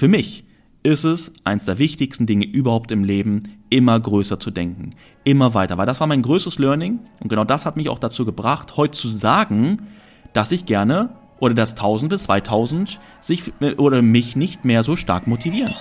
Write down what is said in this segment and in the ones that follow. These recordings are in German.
Für mich ist es eins der wichtigsten Dinge überhaupt im Leben, immer größer zu denken, immer weiter, weil das war mein größtes Learning und genau das hat mich auch dazu gebracht, heute zu sagen, dass ich gerne oder dass 1000 bis 2000 sich oder mich nicht mehr so stark motivieren.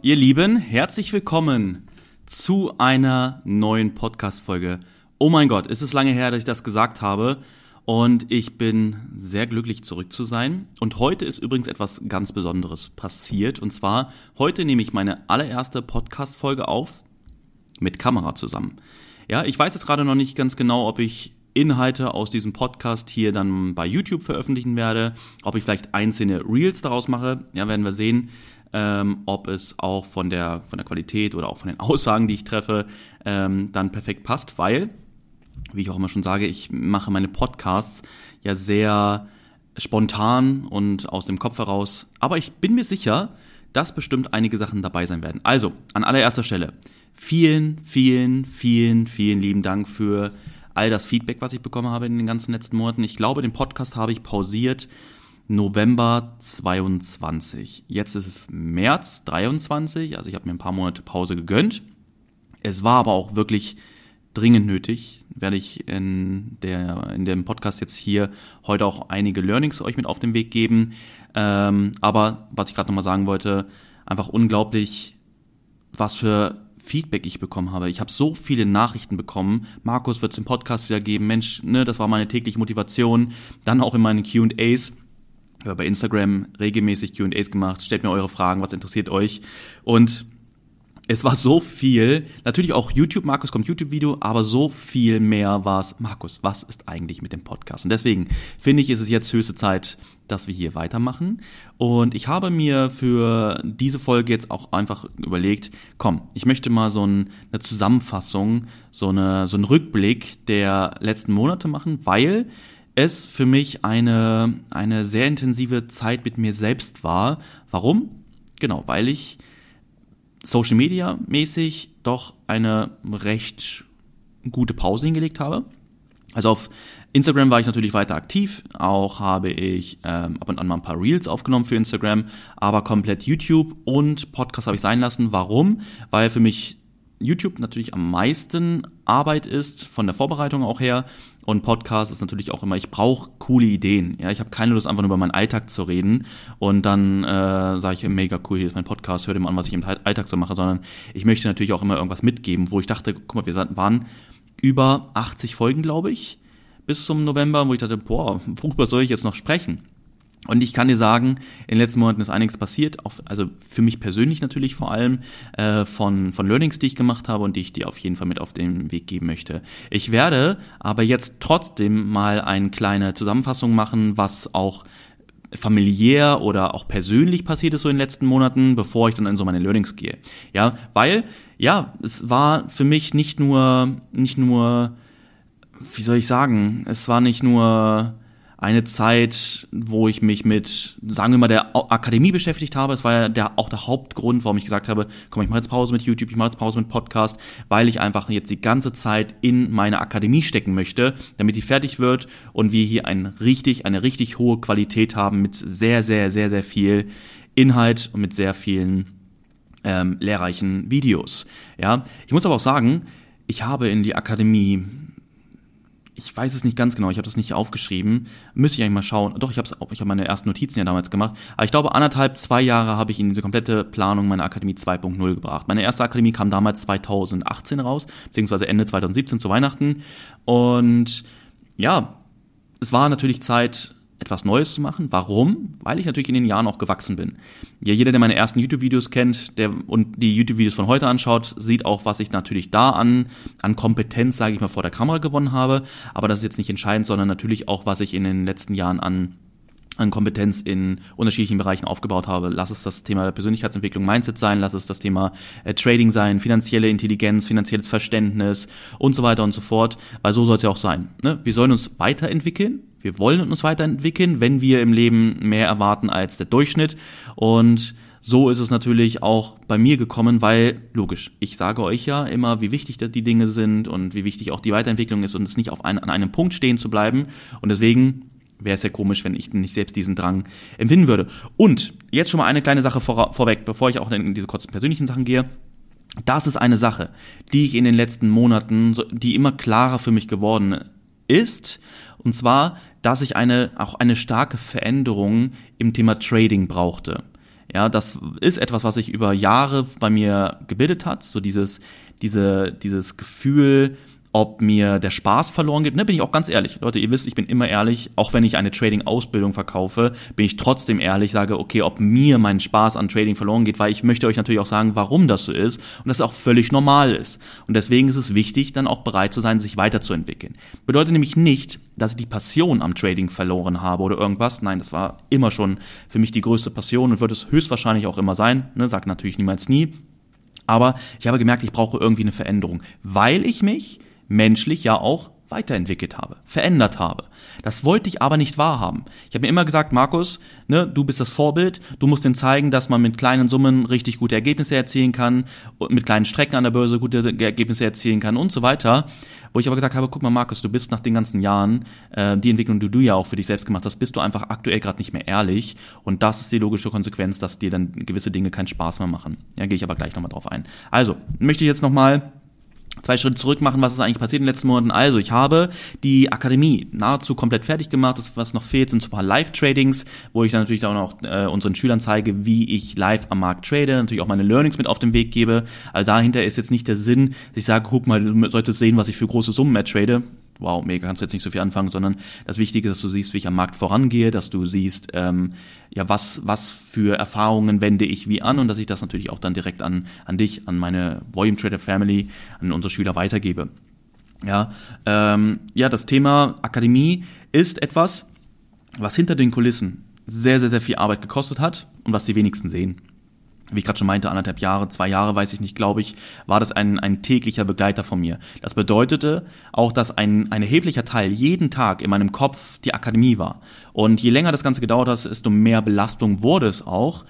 Ihr Lieben, herzlich willkommen zu einer neuen Podcast-Folge. Oh mein Gott, ist es lange her, dass ich das gesagt habe. Und ich bin sehr glücklich, zurück zu sein. Und heute ist übrigens etwas ganz Besonderes passiert. Und zwar, heute nehme ich meine allererste Podcast-Folge auf mit Kamera zusammen. Ja, ich weiß jetzt gerade noch nicht ganz genau, ob ich Inhalte aus diesem Podcast hier dann bei YouTube veröffentlichen werde, ob ich vielleicht einzelne Reels daraus mache. Ja, werden wir sehen ähm, ob es auch von der, von der Qualität oder auch von den Aussagen, die ich treffe, ähm, dann perfekt passt, weil, wie ich auch immer schon sage, ich mache meine Podcasts ja sehr spontan und aus dem Kopf heraus. Aber ich bin mir sicher, dass bestimmt einige Sachen dabei sein werden. Also, an allererster Stelle, vielen, vielen, vielen, vielen lieben Dank für all das Feedback, was ich bekommen habe in den ganzen letzten Monaten. Ich glaube, den Podcast habe ich pausiert November 22. Jetzt ist es März 23, also ich habe mir ein paar Monate Pause gegönnt. Es war aber auch wirklich dringend nötig. Werde ich in, der, in dem Podcast jetzt hier heute auch einige Learnings euch mit auf den Weg geben. Ähm, aber was ich gerade nochmal sagen wollte, einfach unglaublich, was für Feedback ich bekommen habe. Ich habe so viele Nachrichten bekommen. Markus wird es im Podcast wieder geben. Mensch, ne, das war meine tägliche Motivation. Dann auch in meinen Q&As ich habe bei Instagram regelmäßig QAs gemacht. Stellt mir eure Fragen, was interessiert euch. Und es war so viel, natürlich auch YouTube, Markus kommt YouTube-Video, aber so viel mehr war es, Markus, was ist eigentlich mit dem Podcast? Und deswegen finde ich, ist es jetzt höchste Zeit, dass wir hier weitermachen. Und ich habe mir für diese Folge jetzt auch einfach überlegt, komm, ich möchte mal so ein, eine Zusammenfassung, so, eine, so einen Rückblick der letzten Monate machen, weil es für mich eine, eine sehr intensive Zeit mit mir selbst war. Warum? Genau, weil ich Social Media mäßig doch eine recht gute Pause hingelegt habe. Also auf Instagram war ich natürlich weiter aktiv, auch habe ich ähm, ab und an mal ein paar Reels aufgenommen für Instagram, aber komplett YouTube und Podcast habe ich sein lassen. Warum? Weil für mich YouTube natürlich am meisten Arbeit ist, von der Vorbereitung auch her. Und Podcast ist natürlich auch immer, ich brauche coole Ideen. Ja, ich habe keine Lust, einfach nur über meinen Alltag zu reden. Und dann äh, sage ich, mega cool, hier ist mein Podcast, hör dir mal an, was ich im Alltag so mache, sondern ich möchte natürlich auch immer irgendwas mitgeben, wo ich dachte, guck mal, wir waren über 80 Folgen, glaube ich, bis zum November, wo ich dachte, boah, worüber soll ich jetzt noch sprechen? Und ich kann dir sagen, in den letzten Monaten ist einiges passiert, auch, also für mich persönlich natürlich vor allem, äh, von, von Learnings, die ich gemacht habe und die ich dir auf jeden Fall mit auf den Weg geben möchte. Ich werde aber jetzt trotzdem mal eine kleine Zusammenfassung machen, was auch familiär oder auch persönlich passiert ist so in den letzten Monaten, bevor ich dann in so meine Learnings gehe. Ja, weil, ja, es war für mich nicht nur, nicht nur, wie soll ich sagen, es war nicht nur, eine Zeit, wo ich mich mit, sagen wir mal, der Akademie beschäftigt habe. Es war ja der, auch der Hauptgrund, warum ich gesagt habe, komm, ich mache jetzt Pause mit YouTube, ich mache jetzt Pause mit Podcast, weil ich einfach jetzt die ganze Zeit in meine Akademie stecken möchte, damit die fertig wird und wir hier ein richtig, eine richtig hohe Qualität haben mit sehr, sehr, sehr, sehr viel Inhalt und mit sehr vielen ähm, lehrreichen Videos. Ja, ich muss aber auch sagen, ich habe in die Akademie ich weiß es nicht ganz genau, ich habe das nicht aufgeschrieben. Müsste ich eigentlich mal schauen. Doch, ich habe ich hab meine ersten Notizen ja damals gemacht. Aber ich glaube, anderthalb, zwei Jahre habe ich in diese komplette Planung meiner Akademie 2.0 gebracht. Meine erste Akademie kam damals 2018 raus, beziehungsweise Ende 2017 zu Weihnachten. Und ja, es war natürlich Zeit, etwas Neues zu machen. Warum? Weil ich natürlich in den Jahren auch gewachsen bin. Ja, jeder, der meine ersten YouTube-Videos kennt der, und die YouTube-Videos von heute anschaut, sieht auch, was ich natürlich da an, an Kompetenz, sage ich mal, vor der Kamera gewonnen habe. Aber das ist jetzt nicht entscheidend, sondern natürlich auch, was ich in den letzten Jahren an an Kompetenz in unterschiedlichen Bereichen aufgebaut habe. Lass es das Thema Persönlichkeitsentwicklung, Mindset sein, lass es das Thema äh, Trading sein, finanzielle Intelligenz, finanzielles Verständnis und so weiter und so fort, weil so soll es ja auch sein. Ne? Wir sollen uns weiterentwickeln, wir wollen uns weiterentwickeln, wenn wir im Leben mehr erwarten als der Durchschnitt und so ist es natürlich auch bei mir gekommen, weil, logisch, ich sage euch ja immer, wie wichtig die Dinge sind und wie wichtig auch die Weiterentwicklung ist und es nicht auf ein, an einem Punkt stehen zu bleiben. Und deswegen wäre es ja komisch, wenn ich nicht selbst diesen Drang empfinden würde. Und jetzt schon mal eine kleine Sache vor, vorweg, bevor ich auch in diese kurzen persönlichen Sachen gehe. Das ist eine Sache, die ich in den letzten Monaten, die immer klarer für mich geworden ist. Und zwar, dass ich eine, auch eine starke Veränderung im Thema Trading brauchte. Ja, das ist etwas, was sich über Jahre bei mir gebildet hat, so dieses, diese, dieses Gefühl, ob mir der Spaß verloren geht. Ne, bin ich auch ganz ehrlich. Leute, ihr wisst, ich bin immer ehrlich. Auch wenn ich eine Trading-Ausbildung verkaufe, bin ich trotzdem ehrlich, sage, okay, ob mir mein Spaß an Trading verloren geht, weil ich möchte euch natürlich auch sagen, warum das so ist und das auch völlig normal ist. Und deswegen ist es wichtig, dann auch bereit zu sein, sich weiterzuentwickeln. Bedeutet nämlich nicht, dass ich die Passion am Trading verloren habe oder irgendwas. Nein, das war immer schon für mich die größte Passion und wird es höchstwahrscheinlich auch immer sein. Ne, sagt natürlich niemals nie. Aber ich habe gemerkt, ich brauche irgendwie eine Veränderung, weil ich mich menschlich ja auch weiterentwickelt habe, verändert habe. Das wollte ich aber nicht wahrhaben. Ich habe mir immer gesagt, Markus, ne, du bist das Vorbild, du musst denen zeigen, dass man mit kleinen Summen richtig gute Ergebnisse erzielen kann und mit kleinen Strecken an der Börse gute Ergebnisse erzielen kann und so weiter. Wo ich aber gesagt habe, guck mal, Markus, du bist nach den ganzen Jahren, äh, die Entwicklung, die du ja auch für dich selbst gemacht hast, bist du einfach aktuell gerade nicht mehr ehrlich. Und das ist die logische Konsequenz, dass dir dann gewisse Dinge keinen Spaß mehr machen. Ja, gehe ich aber gleich nochmal drauf ein. Also, möchte ich jetzt nochmal zwei Schritte zurück machen, was ist eigentlich passiert in den letzten Monaten. Also, ich habe die Akademie nahezu komplett fertig gemacht. Das, was noch fehlt, sind so ein paar Live-Tradings, wo ich dann natürlich auch noch äh, unseren Schülern zeige, wie ich live am Markt trade, natürlich auch meine Learnings mit auf den Weg gebe. Also dahinter ist jetzt nicht der Sinn, dass ich sage, guck mal, du solltest sehen, was ich für große Summen mehr trade wow, mega, kannst du jetzt nicht so viel anfangen, sondern das Wichtige ist, dass du siehst, wie ich am Markt vorangehe, dass du siehst, ähm, ja, was, was für Erfahrungen wende ich wie an und dass ich das natürlich auch dann direkt an, an dich, an meine Volume Trader Family, an unsere Schüler weitergebe. Ja, ähm, ja, das Thema Akademie ist etwas, was hinter den Kulissen sehr, sehr, sehr viel Arbeit gekostet hat und was die wenigsten sehen wie ich gerade schon meinte, anderthalb Jahre, zwei Jahre, weiß ich nicht, glaube ich, war das ein, ein täglicher Begleiter von mir. Das bedeutete auch, dass ein, ein erheblicher Teil jeden Tag in meinem Kopf die Akademie war. Und je länger das Ganze gedauert hat, desto mehr Belastung wurde es auch.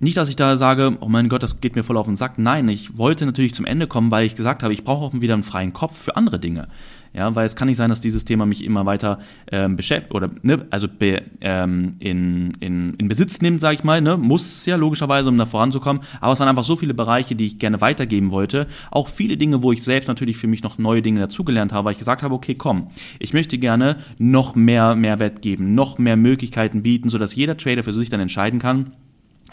Nicht, dass ich da sage, oh mein Gott, das geht mir voll auf den Sack. Nein, ich wollte natürlich zum Ende kommen, weil ich gesagt habe, ich brauche auch wieder einen freien Kopf für andere Dinge. Ja, weil es kann nicht sein, dass dieses Thema mich immer weiter ähm, beschäftigt oder ne, also be, ähm, in, in, in Besitz nimmt, sage ich mal, ne, muss ja logischerweise, um da voranzukommen. Aber es waren einfach so viele Bereiche, die ich gerne weitergeben wollte. Auch viele Dinge, wo ich selbst natürlich für mich noch neue Dinge dazugelernt habe, weil ich gesagt habe, okay, komm, ich möchte gerne noch mehr Mehrwert geben, noch mehr Möglichkeiten bieten, sodass jeder Trader für sich dann entscheiden kann,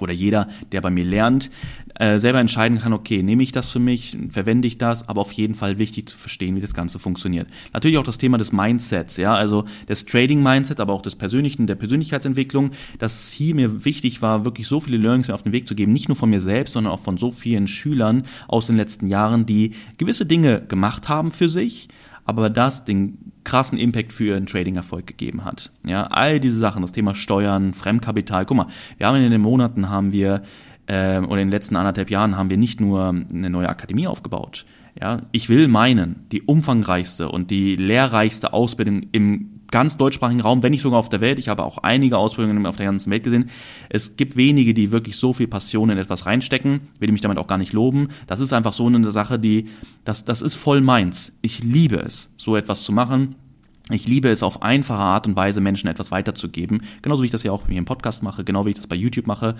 oder jeder, der bei mir lernt, äh, selber entscheiden kann, okay, nehme ich das für mich, verwende ich das, aber auf jeden Fall wichtig zu verstehen, wie das Ganze funktioniert. Natürlich auch das Thema des Mindsets, ja, also des Trading-Mindsets, aber auch des Persönlichen, der Persönlichkeitsentwicklung, dass hier mir wichtig war, wirklich so viele Learnings auf den Weg zu geben, nicht nur von mir selbst, sondern auch von so vielen Schülern aus den letzten Jahren, die gewisse Dinge gemacht haben für sich, aber das den krassen Impact für ihren Trading-Erfolg gegeben hat. Ja, all diese Sachen, das Thema Steuern, Fremdkapital. Guck mal, wir haben in den Monaten haben wir äh, oder in den letzten anderthalb Jahren haben wir nicht nur eine neue Akademie aufgebaut. Ja, ich will meinen, die umfangreichste und die lehrreichste Ausbildung im ganz deutschsprachigen Raum, wenn nicht sogar auf der Welt. Ich habe auch einige Ausbildungen auf der ganzen Welt gesehen. Es gibt wenige, die wirklich so viel Passion in etwas reinstecken. Will mich damit auch gar nicht loben. Das ist einfach so eine Sache, die, das, das ist voll meins. Ich liebe es, so etwas zu machen. Ich liebe es auf einfache Art und Weise Menschen etwas weiterzugeben, genauso wie ich das ja auch hier im Podcast mache, genau wie ich das bei YouTube mache.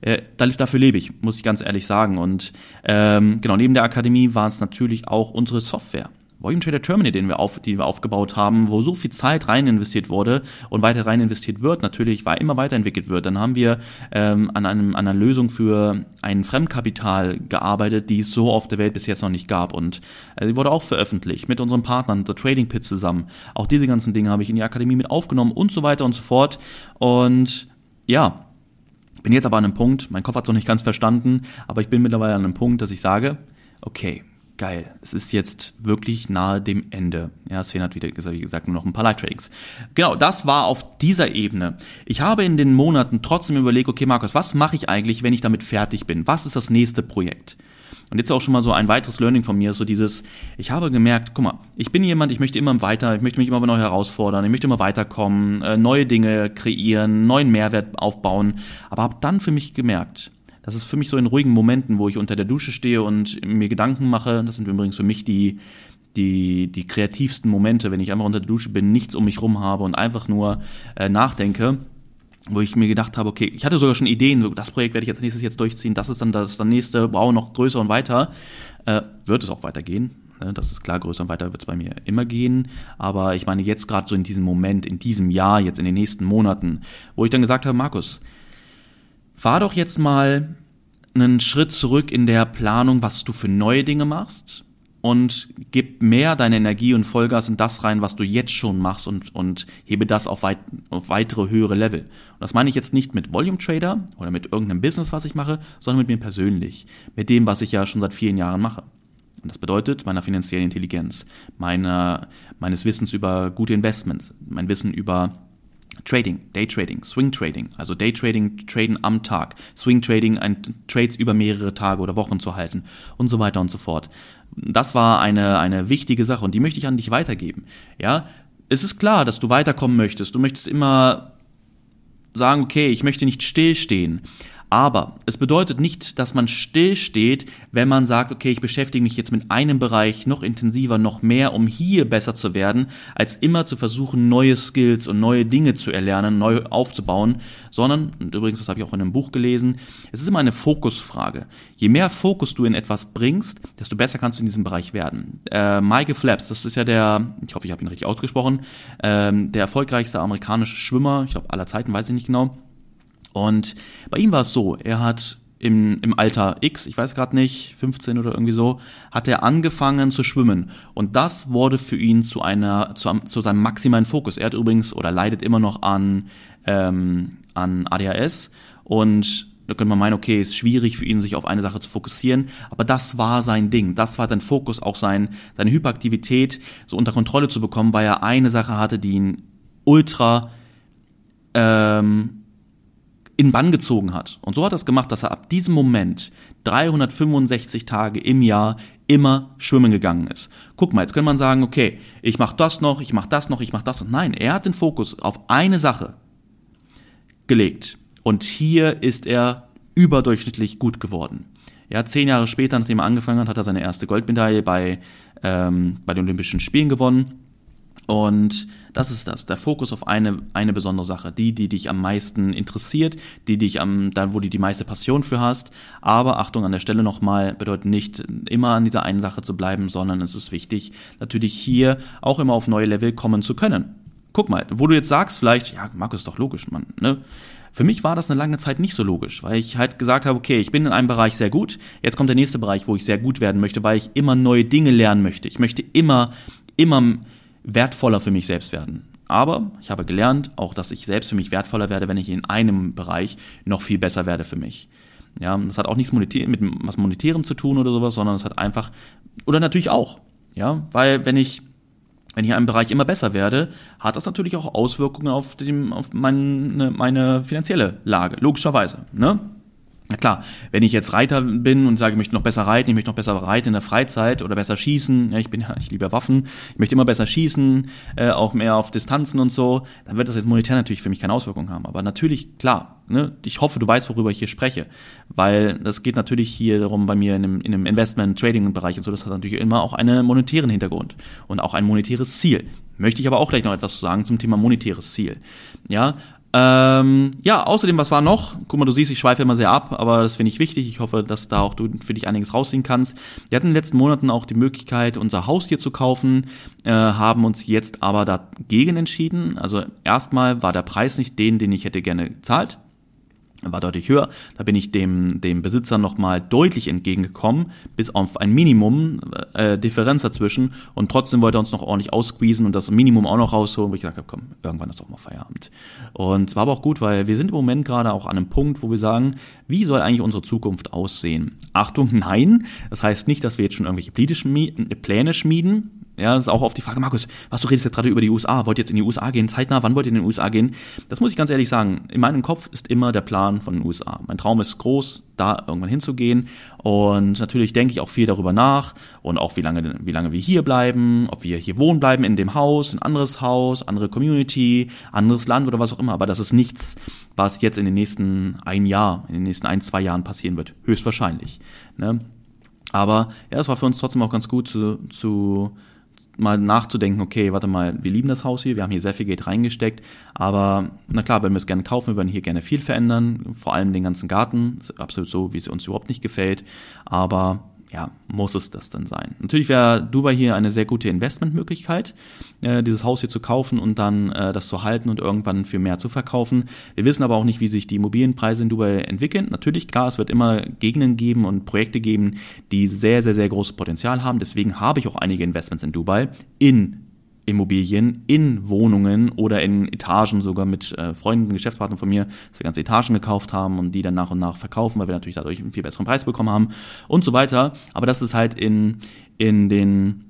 Äh, dafür lebe ich, muss ich ganz ehrlich sagen. Und ähm, genau neben der Akademie war es natürlich auch unsere Software. Volume Trader Terminal, den wir auf, die wir aufgebaut haben, wo so viel Zeit rein investiert wurde und weiter rein investiert wird, natürlich war immer weiterentwickelt wird. Dann haben wir ähm, an, einem, an einer Lösung für ein Fremdkapital gearbeitet, die es so auf der Welt bis jetzt noch nicht gab. Und äh, die wurde auch veröffentlicht mit unseren Partnern, The Trading Pit zusammen. Auch diese ganzen Dinge habe ich in die Akademie mit aufgenommen und so weiter und so fort. Und ja, bin jetzt aber an einem Punkt, mein Kopf hat es noch nicht ganz verstanden, aber ich bin mittlerweile an einem Punkt, dass ich sage, okay, geil, es ist jetzt wirklich nahe dem Ende. Ja, es fehlen halt wieder, wie gesagt, nur noch ein paar Live-Tradings. Genau, das war auf dieser Ebene. Ich habe in den Monaten trotzdem überlegt, okay, Markus, was mache ich eigentlich, wenn ich damit fertig bin? Was ist das nächste Projekt? Und jetzt auch schon mal so ein weiteres Learning von mir, so dieses, ich habe gemerkt, guck mal, ich bin jemand, ich möchte immer weiter, ich möchte mich immer neu herausfordern, ich möchte immer weiterkommen, äh, neue Dinge kreieren, neuen Mehrwert aufbauen, aber habe dann für mich gemerkt, Das ist für mich so in ruhigen Momenten, wo ich unter der Dusche stehe und mir Gedanken mache. Das sind übrigens für mich die, die, die kreativsten Momente, wenn ich einfach unter der Dusche bin, nichts um mich rum habe und einfach nur äh, nachdenke wo ich mir gedacht habe, okay, ich hatte sogar schon Ideen, das Projekt werde ich jetzt nächstes jetzt durchziehen, das ist dann das, das nächste, wow, noch größer und weiter. Äh, wird es auch weitergehen, Ne, das ist klar, größer und weiter wird es bei mir immer gehen. Aber ich meine, jetzt gerade so in diesem Moment, in diesem Jahr, jetzt in den nächsten Monaten, wo ich dann gesagt habe, Markus, fahr doch jetzt mal einen Schritt zurück in der Planung, was du für neue Dinge machst und gib mehr deine Energie und Vollgas in das rein, was du jetzt schon machst und, und hebe das auf, weit, auf weitere höhere Level. Und das meine ich jetzt nicht mit Volume Trader oder mit irgendeinem Business, was ich mache, sondern mit mir persönlich, mit dem, was ich ja schon seit vielen Jahren mache. Und das bedeutet meiner finanziellen Intelligenz, meiner, meines Wissens über gute Investments, mein Wissen über Trading, Day Trading, Swing Trading, also Day Trading, Traden am Tag, Swing Trading, ein, Trades über mehrere Tage oder Wochen zu halten und so weiter und so fort. Das war eine, eine wichtige Sache und die möchte ich an dich weitergeben. Ja, es ist klar, dass du weiterkommen möchtest. Du möchtest immer sagen, okay, ich möchte nicht stillstehen. Aber es bedeutet nicht, dass man stillsteht, wenn man sagt, okay, ich beschäftige mich jetzt mit einem Bereich noch intensiver, noch mehr, um hier besser zu werden, als immer zu versuchen, neue Skills und neue Dinge zu erlernen, neu aufzubauen, sondern, und übrigens, das habe ich auch in einem Buch gelesen, es ist immer eine Fokusfrage. Je mehr Fokus du in etwas bringst, desto besser kannst du in diesem Bereich werden. Äh, Michael Flaps, das ist ja der, ich hoffe, ich habe ihn richtig ausgesprochen, ähm, der erfolgreichste amerikanische Schwimmer, ich glaube aller Zeiten, weiß ich nicht genau, und bei ihm war es so, er hat im, im Alter X, ich weiß gerade nicht, 15 oder irgendwie so, hat er angefangen zu schwimmen. Und das wurde für ihn zu einer, zu, zu seinem maximalen Fokus. Er hat übrigens oder leidet immer noch an, ähm, an ADHS und da könnte man meinen, okay, ist schwierig für ihn, sich auf eine Sache zu fokussieren, aber das war sein Ding, das war sein Fokus, auch sein, seine Hyperaktivität so unter Kontrolle zu bekommen, weil er eine Sache hatte, die ihn ultra ähm, in Bann gezogen hat. Und so hat er es gemacht, dass er ab diesem Moment 365 Tage im Jahr immer schwimmen gegangen ist. Guck mal, jetzt könnte man sagen, okay, ich mache das noch, ich mache das noch, ich mache das noch. Nein, er hat den Fokus auf eine Sache gelegt. Und hier ist er überdurchschnittlich gut geworden. Ja, zehn Jahre später, nachdem er angefangen hat, hat er seine erste Goldmedaille bei, ähm, bei den Olympischen Spielen gewonnen. Und das ist das, der Fokus auf eine, eine besondere Sache, die, die dich am meisten interessiert, die dich am, dann, wo du die meiste Passion für hast. Aber Achtung an der Stelle nochmal, bedeutet nicht immer an dieser einen Sache zu bleiben, sondern es ist wichtig, natürlich hier auch immer auf neue Level kommen zu können. Guck mal, wo du jetzt sagst vielleicht, ja, Markus, ist doch logisch, Mann, ne? Für mich war das eine lange Zeit nicht so logisch, weil ich halt gesagt habe, okay, ich bin in einem Bereich sehr gut, jetzt kommt der nächste Bereich, wo ich sehr gut werden möchte, weil ich immer neue Dinge lernen möchte. Ich möchte immer, immer wertvoller für mich selbst werden. Aber ich habe gelernt, auch dass ich selbst für mich wertvoller werde, wenn ich in einem Bereich noch viel besser werde für mich. Ja, das hat auch nichts monetär, mit was Monetärem zu tun oder sowas, sondern es hat einfach, oder natürlich auch, ja, weil wenn ich, wenn ich in einem Bereich immer besser werde, hat das natürlich auch Auswirkungen auf, dem, auf meine, meine finanzielle Lage, logischerweise, ne? Na klar, wenn ich jetzt Reiter bin und sage, ich möchte noch besser reiten, ich möchte noch besser reiten in der Freizeit oder besser schießen, ja, ich bin ja, ich liebe Waffen, ich möchte immer besser schießen, äh, auch mehr auf Distanzen und so, dann wird das jetzt monetär natürlich für mich keine Auswirkung haben. Aber natürlich, klar, ne, ich hoffe, du weißt, worüber ich hier spreche, weil das geht natürlich hier darum bei mir in einem, in einem Investment-Trading-Bereich und so, das hat natürlich immer auch einen monetären Hintergrund und auch ein monetäres Ziel. Möchte ich aber auch gleich noch etwas zu sagen zum Thema monetäres Ziel. Ja, ähm, ja, außerdem, was war noch? Guck mal, du siehst, ich schweife immer sehr ab, aber das finde ich wichtig. Ich hoffe, dass da auch du für dich einiges rausziehen kannst. Wir hatten in den letzten Monaten auch die Möglichkeit, unser Haus hier zu kaufen, äh, haben uns jetzt aber dagegen entschieden. Also erstmal war der Preis nicht den, den ich hätte gerne gezahlt war deutlich höher. Da bin ich dem, dem Besitzer nochmal deutlich entgegengekommen, bis auf ein Minimum äh, Differenz dazwischen. Und trotzdem wollte er uns noch ordentlich aussqueezen und das Minimum auch noch rausholen, wo ich gesagt habe, komm, irgendwann ist doch mal Feierabend. Und war aber auch gut, weil wir sind im Moment gerade auch an einem Punkt, wo wir sagen, wie soll eigentlich unsere Zukunft aussehen? Achtung, nein. Das heißt nicht, dass wir jetzt schon irgendwelche Pläne schmieden Ja, das ist auch oft die Frage, Markus, was du redest jetzt gerade über die USA, wollt ihr jetzt in die USA gehen, zeitnah, wann wollt ihr in den USA gehen? Das muss ich ganz ehrlich sagen, in meinem Kopf ist immer der Plan von den USA. Mein Traum ist groß, da irgendwann hinzugehen und natürlich denke ich auch viel darüber nach und auch wie lange, wie lange wir hier bleiben, ob wir hier wohnen bleiben in dem Haus, ein anderes Haus, andere Community, anderes Land oder was auch immer, aber das ist nichts, was jetzt in den nächsten ein Jahr, in den nächsten ein, zwei Jahren passieren wird, höchstwahrscheinlich. Ne? Aber ja, es war für uns trotzdem auch ganz gut zu, zu mal nachzudenken, okay, warte mal, wir lieben das Haus hier, wir haben hier sehr viel Geld reingesteckt, aber na klar, wenn wir es gerne kaufen, wir würden hier gerne viel verändern, vor allem den ganzen Garten, absolut so, wie es uns überhaupt nicht gefällt, aber ja, muss es das dann sein. Natürlich wäre Dubai hier eine sehr gute Investmentmöglichkeit, äh, dieses Haus hier zu kaufen und dann äh, das zu halten und irgendwann für mehr zu verkaufen. Wir wissen aber auch nicht, wie sich die Immobilienpreise in Dubai entwickeln. Natürlich, klar, es wird immer Gegenden geben und Projekte geben, die sehr, sehr, sehr großes Potenzial haben. Deswegen habe ich auch einige Investments in Dubai in Immobilien in Wohnungen oder in Etagen sogar mit äh, Freunden, Geschäftspartnern von mir, dass wir ganze Etagen gekauft haben und die dann nach und nach verkaufen, weil wir natürlich dadurch einen viel besseren Preis bekommen haben und so weiter. Aber das ist halt in, in den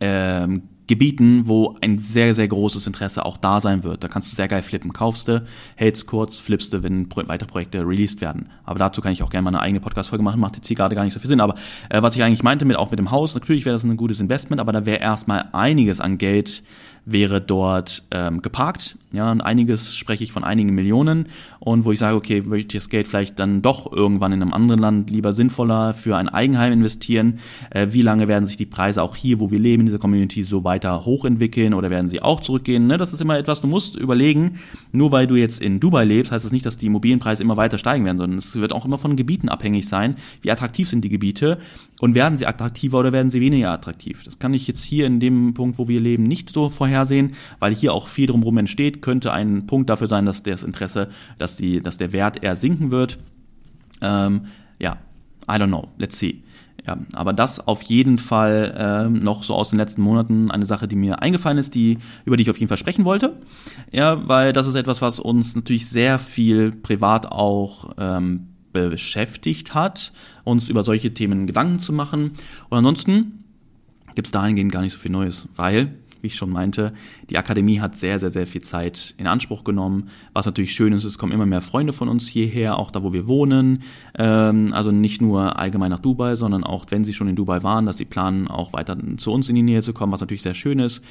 ähm, Gebieten, wo ein sehr, sehr großes Interesse auch da sein wird. Da kannst du sehr geil flippen. Kaufst du, hältst kurz, flippst du, wenn weitere Projekte released werden. Aber dazu kann ich auch gerne mal eine eigene Podcast-Folge machen, macht jetzt hier gerade gar nicht so viel Sinn. Aber äh, was ich eigentlich meinte mit auch mit dem Haus, natürlich wäre das ein gutes Investment, aber da wäre erstmal einiges an Geld wäre dort ähm, geparkt. Ja, und einiges spreche ich von einigen Millionen und wo ich sage, okay, möchte ich das Geld vielleicht dann doch irgendwann in einem anderen Land lieber sinnvoller für ein Eigenheim investieren? Äh, wie lange werden sich die Preise auch hier, wo wir leben, in dieser Community so weiter hochentwickeln oder werden sie auch zurückgehen? Ne? Das ist immer etwas, du musst überlegen, nur weil du jetzt in Dubai lebst, heißt das nicht, dass die Immobilienpreise immer weiter steigen werden, sondern es wird auch immer von Gebieten abhängig sein, wie attraktiv sind die Gebiete und werden sie attraktiver oder werden sie weniger attraktiv. Das kann ich jetzt hier in dem Punkt, wo wir leben, nicht so vorhersehen, weil hier auch viel drumherum entsteht, könnte ein Punkt dafür sein, dass das Interesse, dass, die, dass der Wert eher sinken wird. Ähm, ja, I don't know, let's see. Ja, aber das auf jeden Fall ähm, noch so aus den letzten Monaten eine Sache, die mir eingefallen ist, die über die ich auf jeden Fall sprechen wollte. Ja, weil das ist etwas, was uns natürlich sehr viel privat auch ähm, beschäftigt hat, uns über solche Themen Gedanken zu machen. Und ansonsten gibt es dahingehend gar nicht so viel Neues, weil, wie ich schon meinte, die Akademie hat sehr, sehr, sehr viel Zeit in Anspruch genommen. Was natürlich schön ist, es kommen immer mehr Freunde von uns hierher, auch da, wo wir wohnen. Ähm, also nicht nur allgemein nach Dubai, sondern auch, wenn sie schon in Dubai waren, dass sie planen, auch weiter zu uns in die Nähe zu kommen, was natürlich sehr schön ist.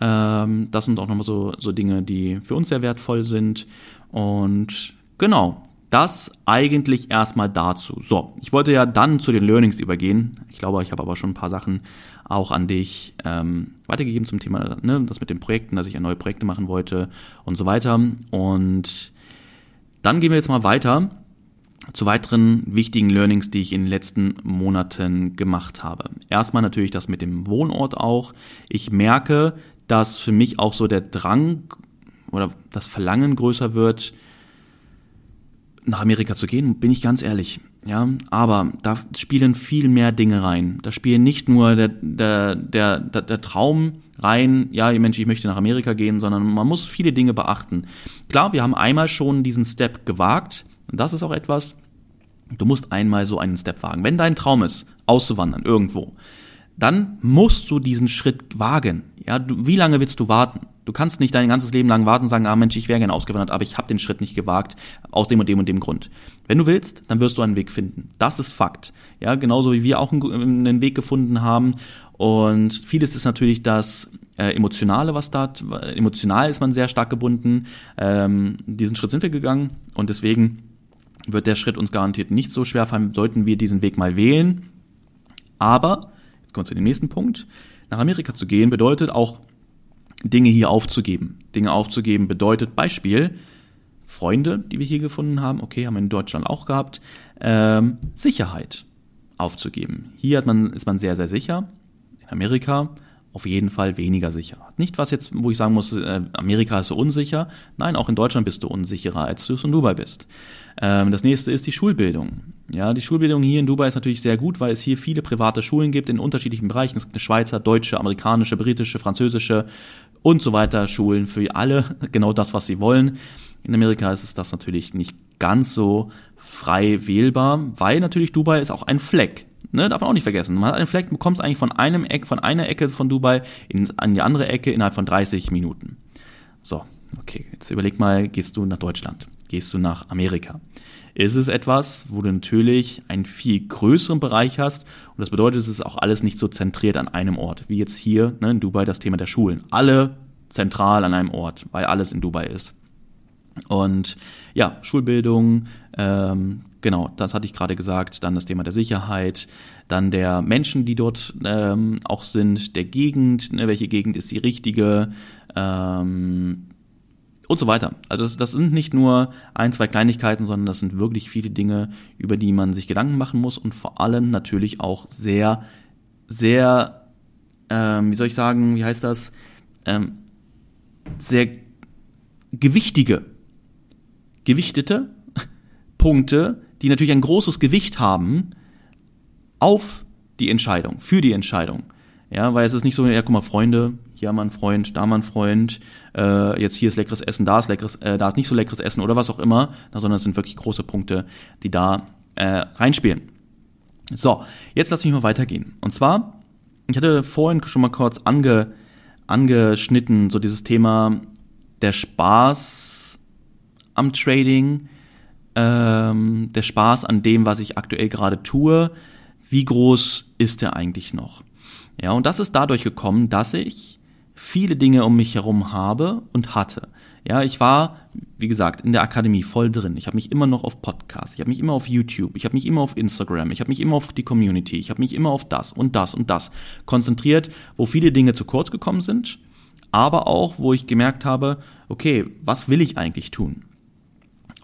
Ähm, das sind auch nochmal so, so Dinge, die für uns sehr wertvoll sind. Und genau, das eigentlich erstmal dazu. So, ich wollte ja dann zu den Learnings übergehen. Ich glaube, ich habe aber schon ein paar Sachen auch an dich ähm, weitergegeben zum Thema, ne, das mit den Projekten, dass ich neue Projekte machen wollte und so weiter. Und dann gehen wir jetzt mal weiter zu weiteren wichtigen Learnings, die ich in den letzten Monaten gemacht habe. Erstmal natürlich das mit dem Wohnort auch. Ich merke, dass für mich auch so der Drang oder das Verlangen größer wird, nach Amerika zu gehen, bin ich ganz ehrlich. Ja, aber da spielen viel mehr Dinge rein. Da spielen nicht nur der, der, der, der, Traum rein, ja, Mensch, ich möchte nach Amerika gehen, sondern man muss viele Dinge beachten. Klar, wir haben einmal schon diesen Step gewagt, und das ist auch etwas, du musst einmal so einen Step wagen. Wenn dein Traum ist, auszuwandern irgendwo, dann musst du diesen Schritt wagen. Ja, du, wie lange willst du warten? Du kannst nicht dein ganzes Leben lang warten und sagen, ah Mensch, ich wäre gerne ausgewandert, aber ich habe den Schritt nicht gewagt, aus dem und dem und dem Grund. Wenn du willst, dann wirst du einen Weg finden. Das ist Fakt. Ja, genauso wie wir auch einen, Weg gefunden haben. Und vieles ist natürlich das äh, Emotionale, was da, emotional ist man sehr stark gebunden. Ähm, diesen Schritt sind wir gegangen und deswegen wird der Schritt uns garantiert nicht so schwer fallen, sollten wir diesen Weg mal wählen. Aber, jetzt kommen wir zu dem nächsten Punkt, nach Amerika zu gehen bedeutet auch Dinge hier aufzugeben. Dinge aufzugeben bedeutet Beispiel, Freunde, die wir hier gefunden haben, okay, haben wir in Deutschland auch gehabt, ähm, Sicherheit aufzugeben. Hier hat man, ist man sehr, sehr sicher. In Amerika auf jeden Fall weniger sicher. Nicht was jetzt, wo ich sagen muss, äh, Amerika ist so unsicher. Nein, auch in Deutschland bist du unsicherer, als du es in Dubai bist. Ähm, das nächste ist die Schulbildung. Ja, die Schulbildung hier in Dubai ist natürlich sehr gut, weil es hier viele private Schulen gibt in unterschiedlichen Bereichen. Es gibt eine Schweizer, deutsche, amerikanische, britische, französische und so weiter Schulen für alle, genau das, was sie wollen. In Amerika ist es das natürlich nicht ganz so frei wählbar, weil natürlich Dubai ist auch ein Fleck. Ne, darf man auch nicht vergessen. Man hat einen Fleck, bekommt eigentlich von einem Eck, von einer Ecke von Dubai in, an die andere Ecke innerhalb von 30 Minuten. So, okay, jetzt überleg mal, gehst du nach Deutschland? Gehst du nach Amerika? Ist es etwas, wo du natürlich einen viel größeren Bereich hast und das bedeutet, es ist auch alles nicht so zentriert an einem Ort, wie jetzt hier ne, in Dubai das Thema der Schulen. Alle zentral an einem Ort, weil alles in Dubai ist. Und ja, Schulbildung, ähm, genau, das hatte ich gerade gesagt. Dann das Thema der Sicherheit, dann der Menschen, die dort ähm, auch sind, der Gegend, ne, welche Gegend ist die richtige ähm, und so weiter. Also das, das sind nicht nur ein, zwei Kleinigkeiten, sondern das sind wirklich viele Dinge, über die man sich Gedanken machen muss und vor allem natürlich auch sehr, sehr, ähm, wie soll ich sagen, wie heißt das, ähm, sehr gewichtige gewichtete Punkte, die natürlich ein großes Gewicht haben auf die Entscheidung, für die Entscheidung. Ja, weil es ist nicht so, ja, guck mal, Freunde, hier mal ein Freund, da mal ein Freund, äh, jetzt hier ist leckeres Essen, da ist leckeres, äh, da ist nicht so leckeres Essen oder was auch immer, sondern es sind wirklich große Punkte, die da äh, reinspielen. So, jetzt lass mich mal weitergehen. Und zwar, ich hatte vorhin schon mal kurz ange, angeschnitten, so dieses Thema der Spaß am Trading, ähm, der Spaß an dem, was ich aktuell gerade tue, wie groß ist der eigentlich noch? Ja, und das ist dadurch gekommen, dass ich viele Dinge um mich herum habe und hatte. Ja, ich war, wie gesagt, in der Akademie voll drin. Ich habe mich immer noch auf Podcasts, ich habe mich immer auf YouTube, ich habe mich immer auf Instagram, ich habe mich immer auf die Community, ich habe mich immer auf das und das und das konzentriert, wo viele Dinge zu kurz gekommen sind, aber auch, wo ich gemerkt habe, okay, was will ich eigentlich tun?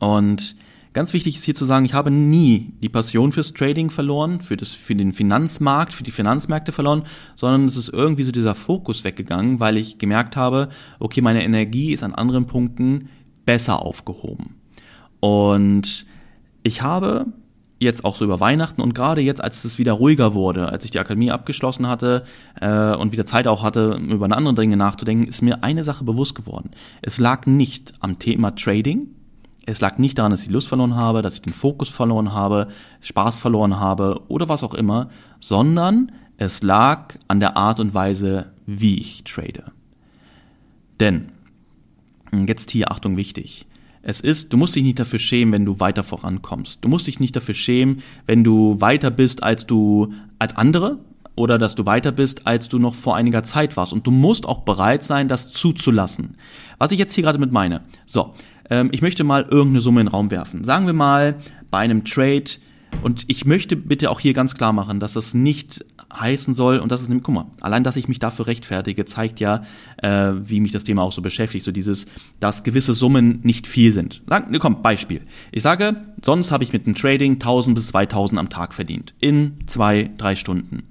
Und ganz wichtig ist hier zu sagen, ich habe nie die Passion fürs Trading verloren, für, das, für den Finanzmarkt, für die Finanzmärkte verloren, sondern es ist irgendwie so dieser Fokus weggegangen, weil ich gemerkt habe, okay, meine Energie ist an anderen Punkten besser aufgehoben. Und ich habe jetzt auch so über Weihnachten und gerade jetzt, als es wieder ruhiger wurde, als ich die Akademie abgeschlossen hatte äh, und wieder Zeit auch hatte, über andere Dinge nachzudenken, ist mir eine Sache bewusst geworden. Es lag nicht am Thema Trading, es lag nicht daran, dass ich Lust verloren habe, dass ich den Fokus verloren habe, Spaß verloren habe oder was auch immer, sondern es lag an der Art und Weise, wie ich trade. Denn, jetzt hier Achtung wichtig, es ist, du musst dich nicht dafür schämen, wenn du weiter vorankommst. Du musst dich nicht dafür schämen, wenn du weiter bist als du, als andere oder dass du weiter bist, als du noch vor einiger Zeit warst. Und du musst auch bereit sein, das zuzulassen. Was ich jetzt hier gerade mit meine. So, ähm, ich möchte mal irgendeine Summe in den Raum werfen. Sagen wir mal bei einem Trade, und ich möchte bitte auch hier ganz klar machen, dass das nicht heißen soll, und das ist nämlich, guck mal, allein, dass ich mich dafür rechtfertige, zeigt ja, äh, wie mich das Thema auch so beschäftigt, so dieses, dass gewisse Summen nicht viel sind. Sagen, komm, Beispiel. Ich sage, sonst habe ich mit dem Trading 1000 bis 2000 am Tag verdient. In zwei, drei Stunden.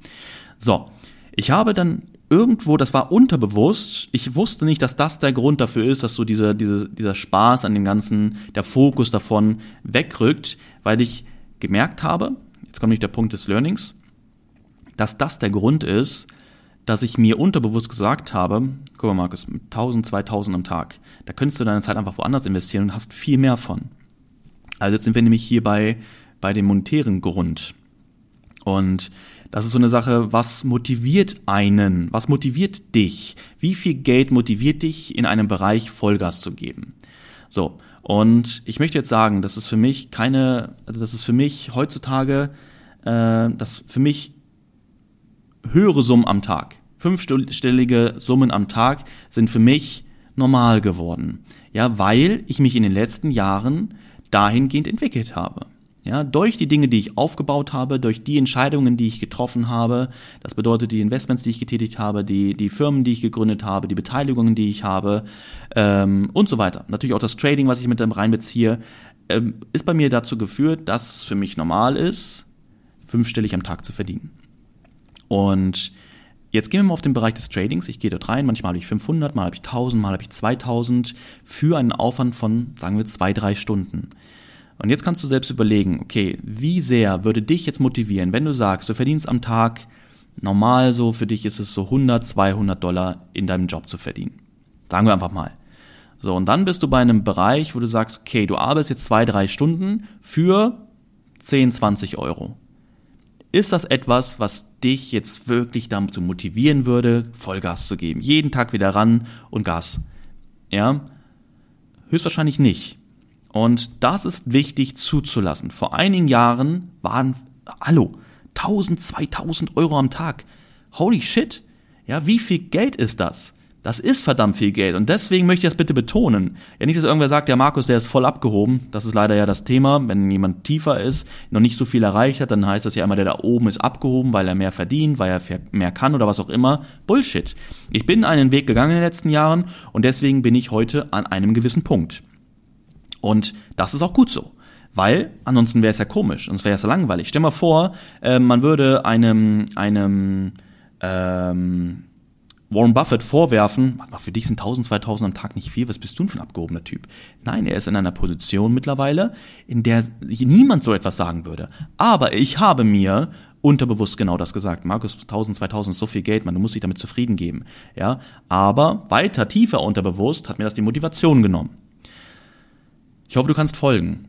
So. Ich habe dann irgendwo, das war unterbewusst, ich wusste nicht, dass das der Grund dafür ist, dass so diese, diese, dieser Spaß an dem Ganzen, der Fokus davon wegrückt, weil ich gemerkt habe, jetzt kommt nicht der Punkt des Learnings, dass das der Grund ist, dass ich mir unterbewusst gesagt habe, guck mal Markus, mit 1000, 2000 am Tag, da könntest du deine Zeit einfach woanders investieren und hast viel mehr von. Also jetzt sind wir nämlich hier bei, bei dem monetären Grund. Und das ist so eine Sache, was motiviert einen? Was motiviert dich? Wie viel Geld motiviert dich, in einem Bereich Vollgas zu geben? So. Und ich möchte jetzt sagen, das ist für mich keine, also das ist für mich heutzutage, äh, das für mich höhere Summen am Tag, fünfstellige Summen am Tag sind für mich normal geworden. Ja, weil ich mich in den letzten Jahren dahingehend entwickelt habe. Ja, durch die Dinge, die ich aufgebaut habe, durch die Entscheidungen, die ich getroffen habe, das bedeutet die Investments, die ich getätigt habe, die, die Firmen, die ich gegründet habe, die Beteiligungen, die ich habe ähm, und so weiter. Natürlich auch das Trading, was ich mit reinbeziehe, ähm, ist bei mir dazu geführt, dass es für mich normal ist, fünfstellig am Tag zu verdienen. Und Jetzt gehen wir mal auf den Bereich des Tradings. Ich gehe dort rein, manchmal habe ich 500, mal habe ich 1000, mal habe ich 2000 für einen Aufwand von, sagen wir, zwei, drei Stunden. Und jetzt kannst du selbst überlegen, okay, wie sehr würde dich jetzt motivieren, wenn du sagst, du verdienst am Tag normal so, für dich ist es so 100, 200 Dollar in deinem Job zu verdienen. Sagen wir einfach mal. So, und dann bist du bei einem Bereich, wo du sagst, okay, du arbeitest jetzt zwei, drei Stunden für 10, 20 Euro. Ist das etwas, was dich jetzt wirklich dazu motivieren würde, Vollgas zu geben? Jeden Tag wieder ran und Gas. Ja? Höchstwahrscheinlich nicht. Und das ist wichtig zuzulassen. Vor einigen Jahren waren, hallo, 1000, 2000 Euro am Tag. Holy shit. Ja, wie viel Geld ist das? Das ist verdammt viel Geld und deswegen möchte ich das bitte betonen. Ja, nicht, dass irgendwer sagt, ja, Markus, der ist voll abgehoben. Das ist leider ja das Thema. Wenn jemand tiefer ist, noch nicht so viel erreicht hat, dann heißt das ja immer, der da oben ist abgehoben, weil er mehr verdient, weil er mehr kann oder was auch immer. Bullshit. Ich bin einen Weg gegangen in den letzten Jahren und deswegen bin ich heute an einem gewissen Punkt. Und das ist auch gut so. Weil ansonsten wäre es ja komisch, sonst wäre es ja langweilig. Stell mal vor, äh, man würde einem, einem ähm, Warren Buffett vorwerfen, für dich sind 1000, 2000 am Tag nicht viel, was bist du denn für ein abgehobener Typ? Nein, er ist in einer Position mittlerweile, in der niemand so etwas sagen würde. Aber ich habe mir unterbewusst genau das gesagt. Markus, 1000, 2000 ist so viel Geld, man, du musst dich damit zufrieden geben. Ja, aber weiter tiefer unterbewusst hat mir das die Motivation genommen. Ich hoffe, du kannst folgen.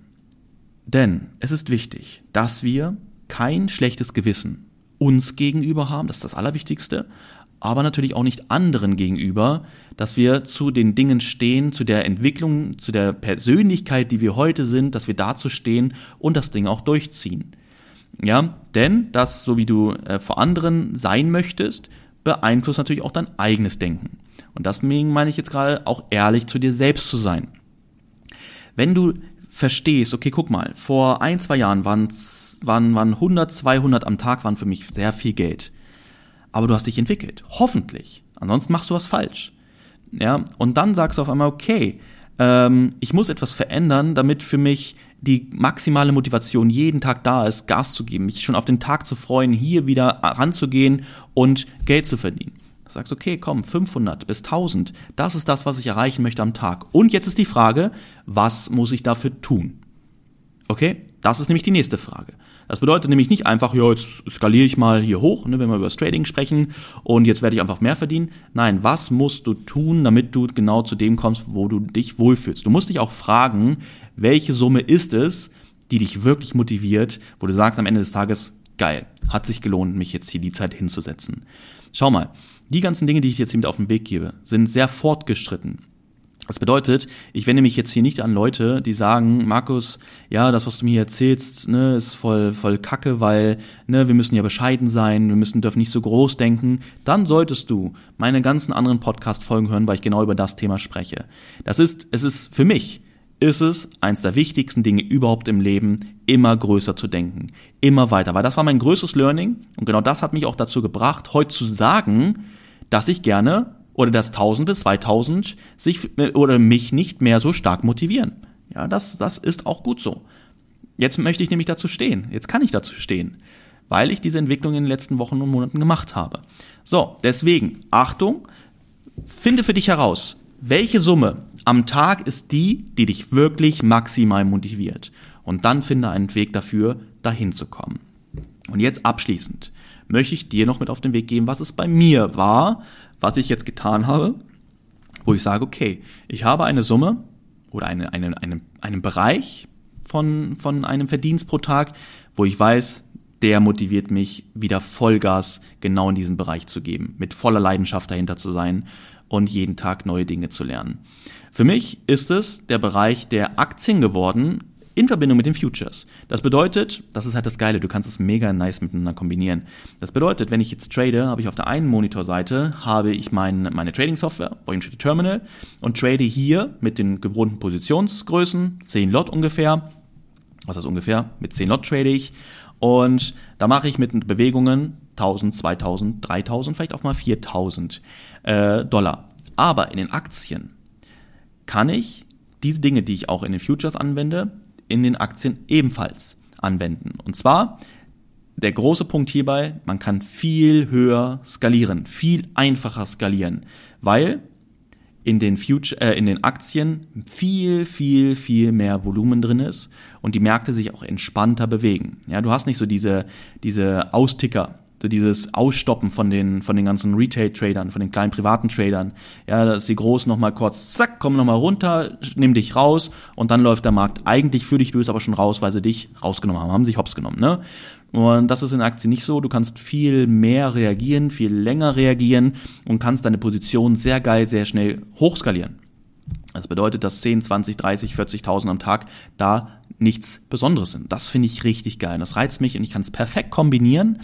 Denn es ist wichtig, dass wir kein schlechtes Gewissen uns gegenüber haben, das ist das Allerwichtigste, aber natürlich auch nicht anderen gegenüber, dass wir zu den Dingen stehen, zu der Entwicklung, zu der Persönlichkeit, die wir heute sind, dass wir dazu stehen und das Ding auch durchziehen. Ja, denn das, so wie du äh, vor anderen sein möchtest, beeinflusst natürlich auch dein eigenes Denken. Und deswegen meine ich jetzt gerade auch ehrlich zu dir selbst zu sein. Wenn du verstehst, okay, guck mal, vor ein, zwei Jahren waren, waren, waren 100, 200 am Tag waren für mich sehr viel Geld. Aber du hast dich entwickelt. Hoffentlich. Ansonsten machst du was falsch. Ja, und dann sagst du auf einmal, okay, ähm, ich muss etwas verändern, damit für mich die maximale Motivation jeden Tag da ist, Gas zu geben, mich schon auf den Tag zu freuen, hier wieder ranzugehen und Geld zu verdienen. Sagst, okay, komm, 500 bis 1000, das ist das, was ich erreichen möchte am Tag. Und jetzt ist die Frage, was muss ich dafür tun? Okay, das ist nämlich die nächste Frage. Das bedeutet nämlich nicht einfach, ja, jetzt skaliere ich mal hier hoch, ne, wenn wir über das Trading sprechen und jetzt werde ich einfach mehr verdienen. Nein, was musst du tun, damit du genau zu dem kommst, wo du dich wohlfühlst? Du musst dich auch fragen, welche Summe ist es, die dich wirklich motiviert, wo du sagst am Ende des Tages, geil, hat sich gelohnt, mich jetzt hier die Zeit hinzusetzen. Schau mal, die ganzen Dinge, die ich jetzt hier mit auf den Weg gebe, sind sehr fortgeschritten. Das bedeutet, ich wende mich jetzt hier nicht an Leute, die sagen, Markus, ja, das, was du mir hier erzählst, ne, ist voll, voll Kacke, weil, ne, wir müssen ja bescheiden sein, wir müssen, dürfen nicht so groß denken. Dann solltest du meine ganzen anderen Podcast-Folgen hören, weil ich genau über das Thema spreche. Das ist, es ist für mich, ist es eins der wichtigsten Dinge überhaupt im Leben, immer größer zu denken, immer weiter. Weil das war mein größtes Learning und genau das hat mich auch dazu gebracht, heute zu sagen, dass ich gerne oder dass 1000 bis 2000 sich oder mich nicht mehr so stark motivieren. Ja, das, das ist auch gut so. Jetzt möchte ich nämlich dazu stehen. Jetzt kann ich dazu stehen, weil ich diese Entwicklung in den letzten Wochen und Monaten gemacht habe. So, deswegen, Achtung, finde für dich heraus, welche Summe am Tag ist die, die dich wirklich maximal motiviert. Und dann finde einen Weg dafür, dahin zu kommen. Und jetzt abschließend möchte ich dir noch mit auf den Weg geben, was es bei mir war, was ich jetzt getan habe, wo ich sage, okay, ich habe eine Summe oder eine, eine, eine, einen Bereich von, von einem Verdienst pro Tag, wo ich weiß, der motiviert mich, wieder Vollgas genau in diesen Bereich zu geben, mit voller Leidenschaft dahinter zu sein und jeden Tag neue Dinge zu lernen. Für mich ist es der Bereich der Aktien geworden, in Verbindung mit den Futures. Das bedeutet, das ist halt das Geile, du kannst es mega nice miteinander kombinieren. Das bedeutet, wenn ich jetzt trade, habe ich auf der einen Monitorseite habe ich mein, meine Trading Software, Volume Trader Terminal und trade hier mit den gewohnten Positionsgrößen, 10 Lot ungefähr. Was ist das ungefähr? Mit 10 Lot trade ich und da mache ich mit Bewegungen 1000, 2000, 3000, vielleicht auch mal 4000 äh, Dollar. Aber in den Aktien kann ich diese Dinge, die ich auch in den Futures anwende, in den Aktien ebenfalls anwenden. Und zwar der große Punkt hierbei, man kann viel höher skalieren, viel einfacher skalieren, weil in den, Future, äh, in den Aktien viel, viel, viel mehr Volumen drin ist und die Märkte sich auch entspannter bewegen. Ja, du hast nicht so diese, diese Austicker, So dieses Ausstoppen von den, von den ganzen Retail-Tradern, von den kleinen privaten Tradern. Ja, dass die Großen nochmal kurz, zack, kommen nochmal runter, nehmen dich raus und dann läuft der Markt eigentlich für dich, du bist aber schon raus, weil sie dich rausgenommen haben, haben sich hops genommen, ne? Und das ist in der Aktie nicht so. Du kannst viel mehr reagieren, viel länger reagieren und kannst deine Position sehr geil, sehr schnell hochskalieren. Das bedeutet, dass 10, 20, 30, 40.000 am Tag da nichts Besonderes sind. Das finde ich richtig geil. Das reizt mich und ich kann es perfekt kombinieren.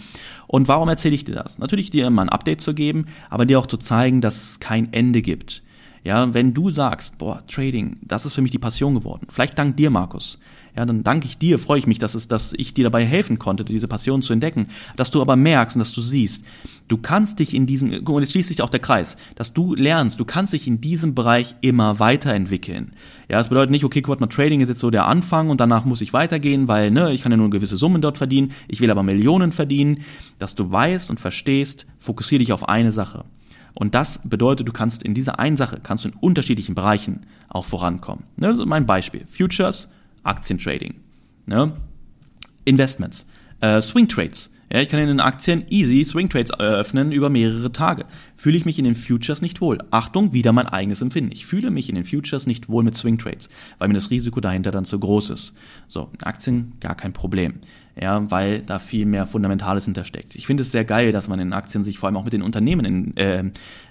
Und warum erzähle ich dir das? Natürlich dir immer ein Update zu geben, aber dir auch zu zeigen, dass es kein Ende gibt. Ja, wenn du sagst, boah, Trading, das ist für mich die Passion geworden. Vielleicht dank dir, Markus. Ja, dann danke ich dir, freue ich mich, dass es, dass ich dir dabei helfen konnte, diese Passion zu entdecken. Dass du aber merkst und dass du siehst, du kannst dich in diesem, guck mal, jetzt schließt sich auch der Kreis, dass du lernst, du kannst dich in diesem Bereich immer weiterentwickeln. Ja, das bedeutet nicht, okay, mal, Trading ist jetzt so der Anfang und danach muss ich weitergehen, weil, ne, ich kann ja nur gewisse Summen dort verdienen, ich will aber Millionen verdienen. Dass du weißt und verstehst, fokussiere dich auf eine Sache. Und das bedeutet, du kannst in dieser einen Sache, kannst du in unterschiedlichen Bereichen auch vorankommen. Ne, also mein Beispiel. Futures, Aktientrading. Ne? Investments. Äh, Swing Trades. Ja, ich kann in den Aktien easy Swing Trades eröffnen über mehrere Tage. Fühle ich mich in den Futures nicht wohl? Achtung, wieder mein eigenes Empfinden. Ich fühle mich in den Futures nicht wohl mit Swing Trades, weil mir das Risiko dahinter dann zu groß ist. So, Aktien gar kein Problem. Ja, weil da viel mehr Fundamentales hintersteckt. Ich finde es sehr geil, dass man in Aktien sich vor allem auch mit den Unternehmen in, äh,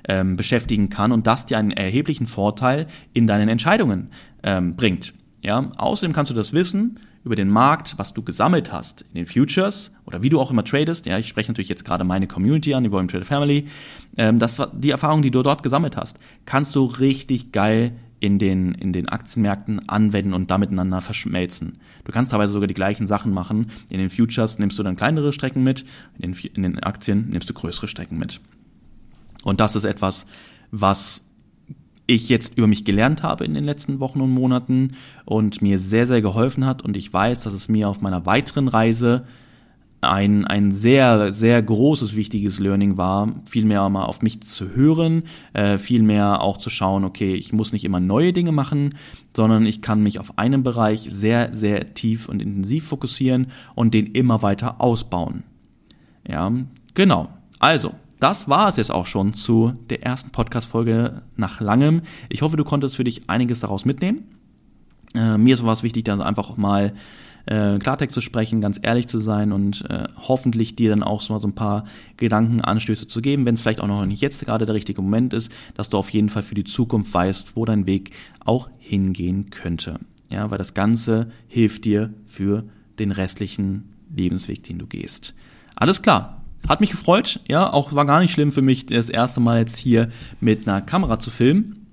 äh, beschäftigen kann und das dir einen erheblichen Vorteil in deinen Entscheidungen ähm, bringt. Ja, außerdem kannst du das Wissen über den Markt, was du gesammelt hast in den Futures oder wie du auch immer tradest. Ja, ich spreche natürlich jetzt gerade meine Community an, die Volume Trader Family. Ähm, das die Erfahrung, die du dort gesammelt hast, kannst du richtig geil in den, in den Aktienmärkten anwenden und da miteinander verschmelzen. Du kannst teilweise sogar die gleichen Sachen machen. In den Futures nimmst du dann kleinere Strecken mit, in den, in den Aktien nimmst du größere Strecken mit. Und das ist etwas, was ich jetzt über mich gelernt habe in den letzten Wochen und Monaten und mir sehr, sehr geholfen hat. Und ich weiß, dass es mir auf meiner weiteren Reise ein, ein sehr, sehr großes, wichtiges Learning war, viel mehr mal auf mich zu hören, äh, viel auch zu schauen, okay, ich muss nicht immer neue Dinge machen, sondern ich kann mich auf einen Bereich sehr, sehr tief und intensiv fokussieren und den immer weiter ausbauen. Ja, genau. Also, das war es jetzt auch schon zu der ersten Podcast-Folge nach langem. Ich hoffe, du konntest für dich einiges daraus mitnehmen. Äh, mir war es wichtig, dann einfach mal äh, Klartext zu sprechen, ganz ehrlich zu sein und äh, hoffentlich dir dann auch so mal so ein paar Gedankenanstöße zu geben, wenn es vielleicht auch noch nicht jetzt gerade der richtige Moment ist, dass du auf jeden Fall für die Zukunft weißt, wo dein Weg auch hingehen könnte. Ja, weil das Ganze hilft dir für den restlichen Lebensweg, den du gehst. Alles klar. Hat mich gefreut, ja, auch war gar nicht schlimm für mich, das erste Mal jetzt hier mit einer Kamera zu filmen,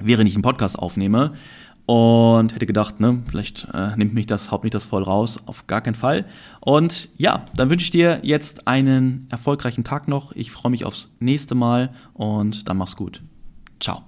während ich einen Podcast aufnehme. Und hätte gedacht, ne, vielleicht äh, nimmt mich das, haut mich das voll raus. Auf gar keinen Fall. Und ja, dann wünsche ich dir jetzt einen erfolgreichen Tag noch. Ich freue mich aufs nächste Mal und dann mach's gut. Ciao.